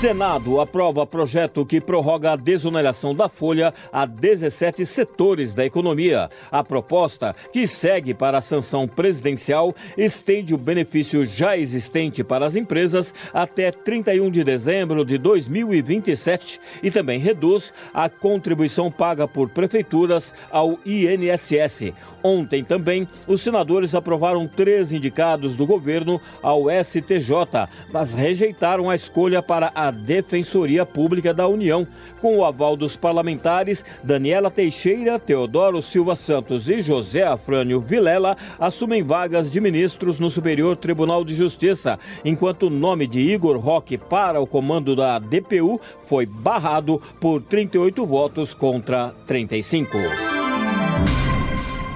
Senado aprova projeto que prorroga a desoneração da folha a 17 setores da economia. A proposta, que segue para a sanção presidencial, estende o benefício já existente para as empresas até 31 de dezembro de 2027 e também reduz a contribuição paga por prefeituras ao INSS. Ontem também, os senadores aprovaram três indicados do governo ao STJ, mas rejeitaram a escolha para a Defensoria Pública da União. Com o aval dos parlamentares, Daniela Teixeira, Teodoro Silva Santos e José Afrânio Vilela assumem vagas de ministros no Superior Tribunal de Justiça, enquanto o nome de Igor Roque para o comando da DPU foi barrado por 38 votos contra 35.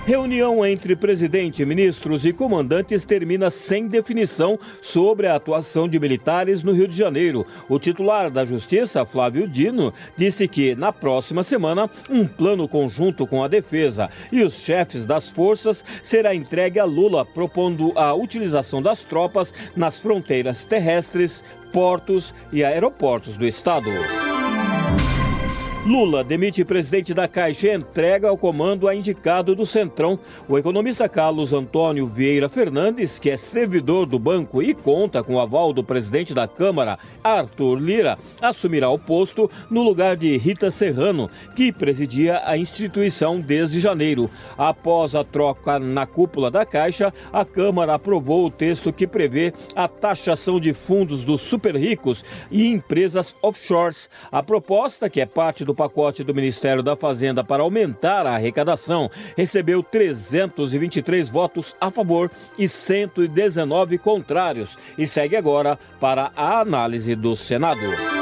Reunião entre presidente, ministros e comandantes termina sem definição sobre a atuação de militares no Rio de Janeiro. O titular da Justiça, Flávio Dino, disse que na próxima semana um plano conjunto com a defesa e os chefes das forças será entregue a Lula, propondo a utilização das tropas nas fronteiras terrestres, portos e aeroportos do estado. Lula demite presidente da Caixa e entrega ao comando a indicado do Centrão. O economista Carlos Antônio Vieira Fernandes, que é servidor do banco e conta com o aval do presidente da Câmara, Arthur Lira, assumirá o posto no lugar de Rita Serrano, que presidia a instituição desde janeiro. Após a troca na cúpula da Caixa, a Câmara aprovou o texto que prevê a taxação de fundos dos super ricos e empresas offshores. A proposta, que é parte do pacote do Ministério da Fazenda para aumentar a arrecadação recebeu 323 votos a favor e 119 contrários e segue agora para a análise do Senado.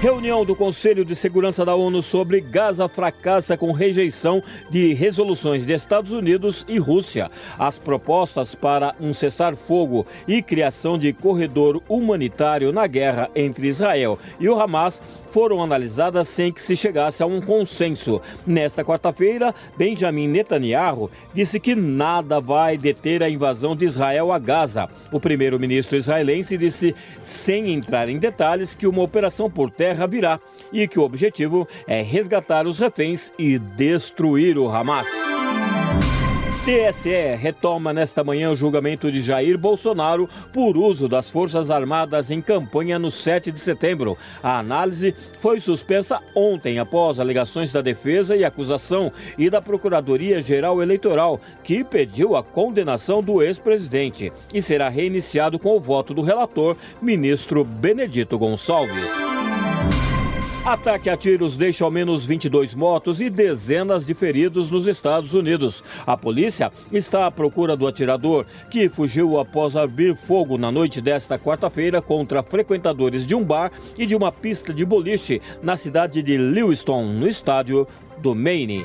Reunião do Conselho de Segurança da ONU sobre Gaza fracassa com rejeição de resoluções de Estados Unidos e Rússia. As propostas para um cessar-fogo e criação de corredor humanitário na guerra entre Israel e o Hamas foram analisadas sem que se chegasse a um consenso. Nesta quarta-feira, Benjamin Netanyahu disse que nada vai deter a invasão de Israel a Gaza. O primeiro-ministro israelense disse, sem entrar em detalhes, que uma operação por terra terra virá e que o objetivo é resgatar os reféns e destruir o Hamas. TSE retoma nesta manhã o julgamento de Jair Bolsonaro por uso das Forças Armadas em campanha no 7 de setembro. A análise foi suspensa ontem após alegações da defesa e acusação e da Procuradoria-Geral Eleitoral, que pediu a condenação do ex-presidente e será reiniciado com o voto do relator, ministro Benedito Gonçalves. Ataque a tiros deixa ao menos 22 mortos e dezenas de feridos nos Estados Unidos. A polícia está à procura do atirador, que fugiu após abrir fogo na noite desta quarta-feira contra frequentadores de um bar e de uma pista de boliche na cidade de Lewiston, no estádio do Maine.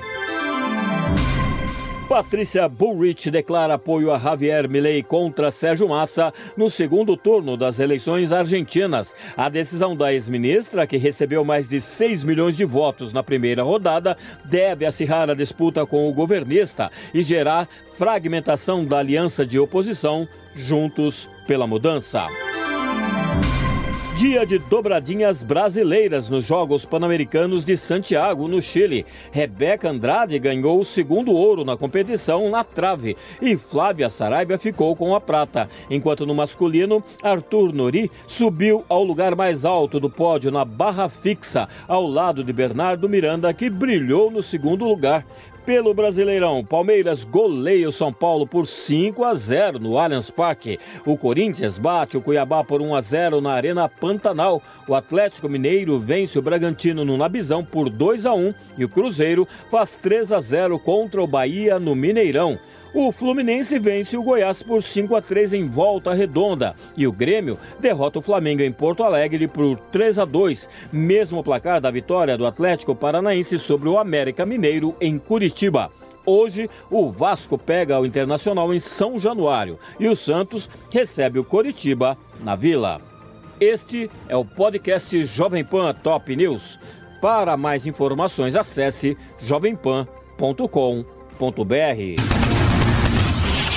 Patrícia Bullrich declara apoio a Javier Milei contra Sérgio Massa no segundo turno das eleições argentinas. A decisão da ex-ministra, que recebeu mais de 6 milhões de votos na primeira rodada, deve acirrar a disputa com o governista e gerar fragmentação da aliança de oposição Juntos pela Mudança. Dia de dobradinhas brasileiras nos Jogos Pan-Americanos de Santiago, no Chile. Rebeca Andrade ganhou o segundo ouro na competição na trave e Flávia Saraiva ficou com a prata. Enquanto no masculino, Arthur Nori subiu ao lugar mais alto do pódio na barra fixa, ao lado de Bernardo Miranda, que brilhou no segundo lugar. Pelo Brasileirão, Palmeiras goleia o São Paulo por 5 a 0 no Allianz Parque. O Corinthians bate o Cuiabá por 1 a 0 na Arena Pantanal. O Atlético Mineiro vence o Bragantino no Nabizão por 2 a 1 e o Cruzeiro faz 3 a 0 contra o Bahia no Mineirão. O Fluminense vence o Goiás por 5 a 3 em volta redonda e o Grêmio derrota o Flamengo em Porto Alegre por 3 a 2, mesmo placar da vitória do Atlético Paranaense sobre o América Mineiro em Curitiba. Hoje, o Vasco pega o Internacional em São Januário e o Santos recebe o Coritiba na Vila. Este é o podcast Jovem Pan Top News. Para mais informações, acesse jovempan.com.br.